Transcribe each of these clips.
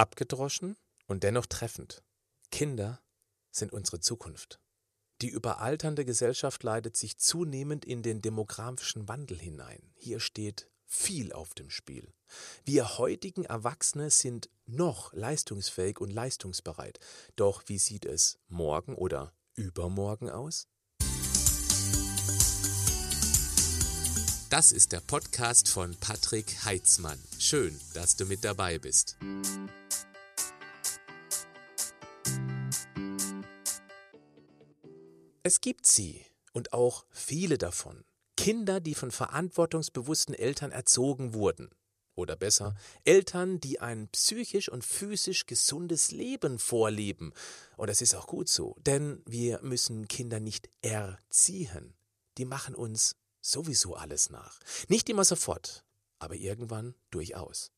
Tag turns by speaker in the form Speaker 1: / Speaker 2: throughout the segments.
Speaker 1: Abgedroschen und dennoch treffend. Kinder sind unsere Zukunft. Die überalternde Gesellschaft leitet sich zunehmend in den demografischen Wandel hinein. Hier steht viel auf dem Spiel. Wir heutigen Erwachsene sind noch leistungsfähig und leistungsbereit. Doch wie sieht es morgen oder übermorgen aus? Das ist der Podcast von Patrick Heitzmann. Schön, dass du mit dabei bist. Es gibt sie und auch viele davon. Kinder, die von verantwortungsbewussten Eltern erzogen wurden. Oder besser, Eltern, die ein psychisch und physisch gesundes Leben vorleben. Und das ist auch gut so, denn wir müssen Kinder nicht erziehen. Die machen uns sowieso alles nach. Nicht immer sofort, aber irgendwann durchaus.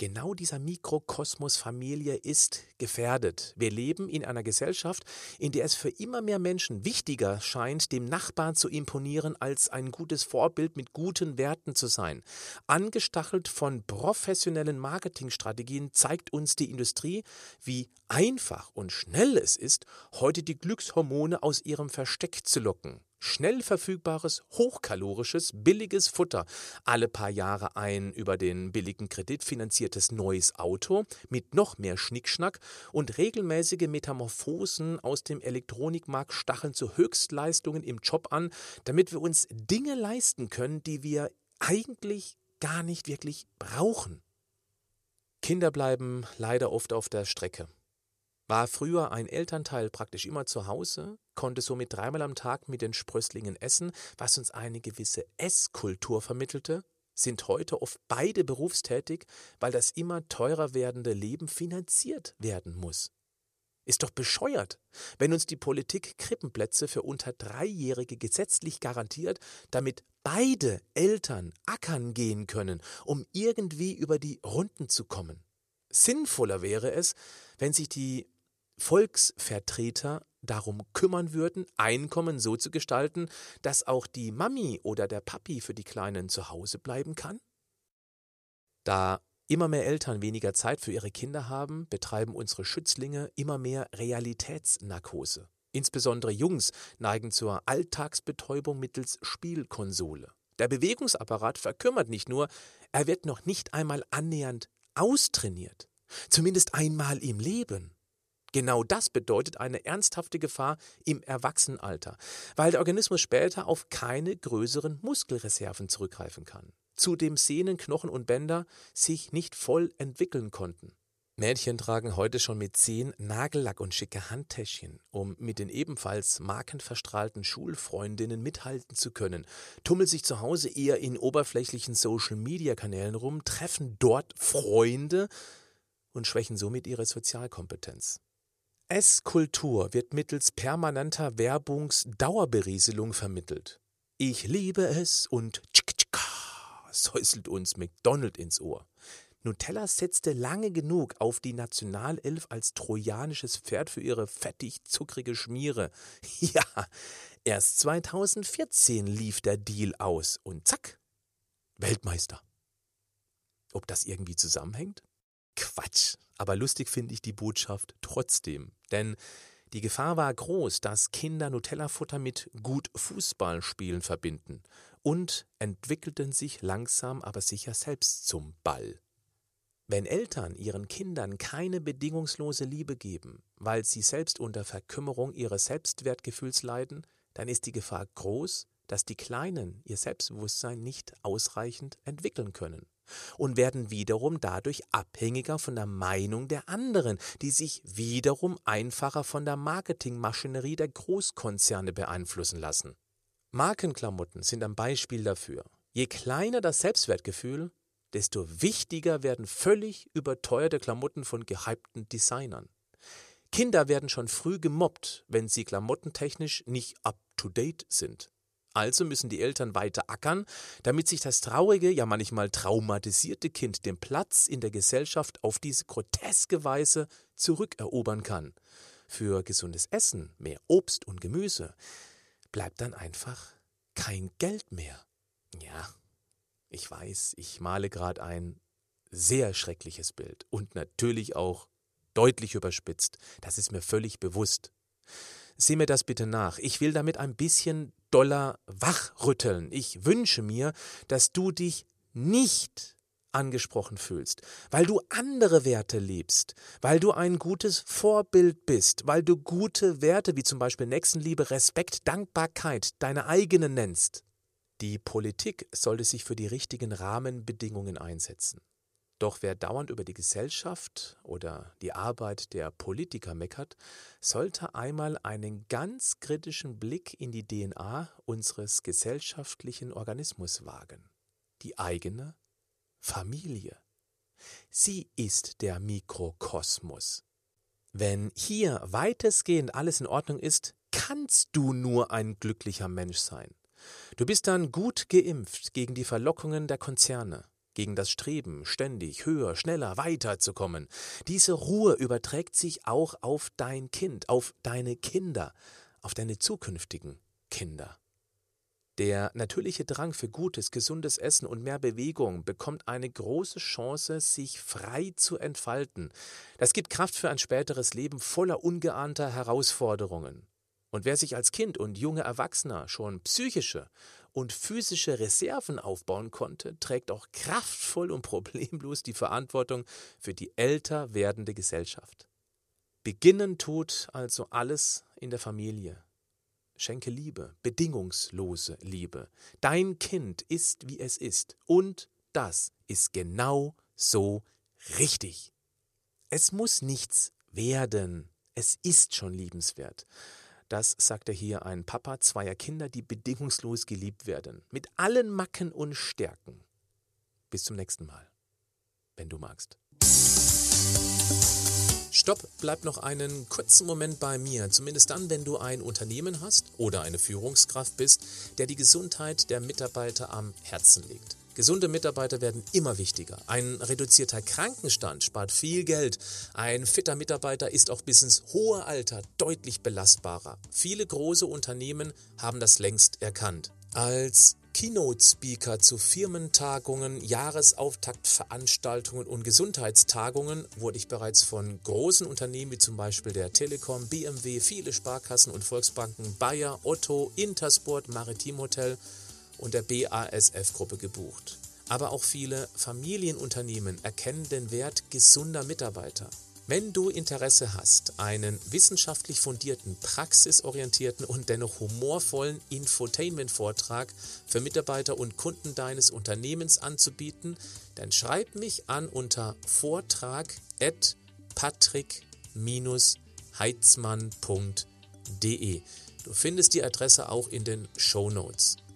Speaker 1: Genau dieser Mikrokosmos Familie ist gefährdet. Wir leben in einer Gesellschaft, in der es für immer mehr Menschen wichtiger scheint, dem Nachbarn zu imponieren, als ein gutes Vorbild mit guten Werten zu sein. Angestachelt von professionellen Marketingstrategien zeigt uns die Industrie, wie einfach und schnell es ist, heute die Glückshormone aus ihrem Versteck zu locken. Schnell verfügbares, hochkalorisches, billiges Futter. Alle paar Jahre ein über den billigen Kredit finanziertes neues Auto mit noch mehr Schnickschnack und regelmäßige Metamorphosen aus dem Elektronikmarkt stacheln zu Höchstleistungen im Job an, damit wir uns Dinge leisten können, die wir eigentlich gar nicht wirklich brauchen. Kinder bleiben leider oft auf der Strecke. War früher ein Elternteil praktisch immer zu Hause, konnte somit dreimal am Tag mit den Sprösslingen essen, was uns eine gewisse Esskultur vermittelte, sind heute oft beide berufstätig, weil das immer teurer werdende Leben finanziert werden muss. Ist doch bescheuert, wenn uns die Politik Krippenplätze für unter Dreijährige gesetzlich garantiert, damit beide Eltern ackern gehen können, um irgendwie über die Runden zu kommen. Sinnvoller wäre es, wenn sich die Volksvertreter darum kümmern würden, Einkommen so zu gestalten, dass auch die Mami oder der Papi für die Kleinen zu Hause bleiben kann? Da immer mehr Eltern weniger Zeit für ihre Kinder haben, betreiben unsere Schützlinge immer mehr Realitätsnarkose. Insbesondere Jungs neigen zur Alltagsbetäubung mittels Spielkonsole. Der Bewegungsapparat verkümmert nicht nur, er wird noch nicht einmal annähernd austrainiert. Zumindest einmal im Leben. Genau das bedeutet eine ernsthafte Gefahr im Erwachsenenalter, weil der Organismus später auf keine größeren Muskelreserven zurückgreifen kann. Zudem Sehnen, Knochen und Bänder sich nicht voll entwickeln konnten. Mädchen tragen heute schon mit zehn Nagellack und schicke Handtäschchen, um mit den ebenfalls markenverstrahlten Schulfreundinnen mithalten zu können, tummeln sich zu Hause eher in oberflächlichen Social-Media-Kanälen rum, treffen dort Freunde und schwächen somit ihre Sozialkompetenz. Esskultur wird mittels permanenter Werbungsdauerberieselung vermittelt. Ich liebe es und tschik tschika, säuselt uns McDonald ins Ohr. Nutella setzte lange genug auf die Nationalelf als trojanisches Pferd für ihre fettig-zuckrige Schmiere. Ja, erst 2014 lief der Deal aus und zack, Weltmeister. Ob das irgendwie zusammenhängt? Quatsch. Aber lustig finde ich die Botschaft trotzdem. Denn die Gefahr war groß, dass Kinder Nutella-Futter mit gut Fußballspielen verbinden und entwickelten sich langsam aber sicher selbst zum Ball. Wenn Eltern ihren Kindern keine bedingungslose Liebe geben, weil sie selbst unter Verkümmerung ihres Selbstwertgefühls leiden, dann ist die Gefahr groß, dass die Kleinen ihr Selbstbewusstsein nicht ausreichend entwickeln können und werden wiederum dadurch abhängiger von der Meinung der anderen, die sich wiederum einfacher von der Marketingmaschinerie der Großkonzerne beeinflussen lassen. Markenklamotten sind ein Beispiel dafür. Je kleiner das Selbstwertgefühl, desto wichtiger werden völlig überteuerte Klamotten von gehypten Designern. Kinder werden schon früh gemobbt, wenn sie klamottentechnisch nicht up-to-date sind. Also müssen die Eltern weiter ackern, damit sich das traurige, ja manchmal traumatisierte Kind den Platz in der Gesellschaft auf diese groteske Weise zurückerobern kann. Für gesundes Essen, mehr Obst und Gemüse, bleibt dann einfach kein Geld mehr. Ja, ich weiß, ich male gerade ein sehr schreckliches Bild und natürlich auch deutlich überspitzt. Das ist mir völlig bewusst. Sieh mir das bitte nach. Ich will damit ein bisschen doller wachrütteln. Ich wünsche mir, dass du dich nicht angesprochen fühlst, weil du andere Werte lebst, weil du ein gutes Vorbild bist, weil du gute Werte wie zum Beispiel Nächstenliebe, Respekt, Dankbarkeit deine eigenen nennst. Die Politik sollte sich für die richtigen Rahmenbedingungen einsetzen. Doch wer dauernd über die Gesellschaft oder die Arbeit der Politiker meckert, sollte einmal einen ganz kritischen Blick in die DNA unseres gesellschaftlichen Organismus wagen. Die eigene Familie. Sie ist der Mikrokosmos. Wenn hier weitestgehend alles in Ordnung ist, kannst du nur ein glücklicher Mensch sein. Du bist dann gut geimpft gegen die Verlockungen der Konzerne gegen das Streben, ständig höher, schneller, weiter zu kommen. Diese Ruhe überträgt sich auch auf dein Kind, auf deine Kinder, auf deine zukünftigen Kinder. Der natürliche Drang für gutes, gesundes Essen und mehr Bewegung bekommt eine große Chance, sich frei zu entfalten. Das gibt Kraft für ein späteres Leben voller ungeahnter Herausforderungen. Und wer sich als Kind und junge Erwachsener schon psychische und physische Reserven aufbauen konnte, trägt auch kraftvoll und problemlos die Verantwortung für die älter werdende Gesellschaft. Beginnen tut also alles in der Familie. Schenke Liebe, bedingungslose Liebe. Dein Kind ist, wie es ist, und das ist genau so richtig. Es muss nichts werden, es ist schon liebenswert. Das sagte hier ein Papa zweier Kinder, die bedingungslos geliebt werden, mit allen Macken und Stärken. Bis zum nächsten Mal, wenn du magst. Stopp, bleib noch einen kurzen Moment bei mir, zumindest dann, wenn du ein Unternehmen hast oder eine Führungskraft bist, der die Gesundheit der Mitarbeiter am Herzen legt. Gesunde Mitarbeiter werden immer wichtiger. Ein reduzierter Krankenstand spart viel Geld. Ein fitter Mitarbeiter ist auch bis ins hohe Alter deutlich belastbarer. Viele große Unternehmen haben das längst erkannt. Als Keynote-Speaker zu Firmentagungen, Jahresauftaktveranstaltungen und Gesundheitstagungen wurde ich bereits von großen Unternehmen wie zum Beispiel der Telekom, BMW, viele Sparkassen und Volksbanken, Bayer, Otto, Intersport, Maritim Hotel und der BASF-Gruppe gebucht. Aber auch viele Familienunternehmen erkennen den Wert gesunder Mitarbeiter. Wenn du Interesse hast, einen wissenschaftlich fundierten, praxisorientierten und dennoch humorvollen Infotainment-Vortrag für Mitarbeiter und Kunden deines Unternehmens anzubieten, dann schreib mich an unter vortrag@patrick-heitzmann.de. Du findest die Adresse auch in den Show Notes.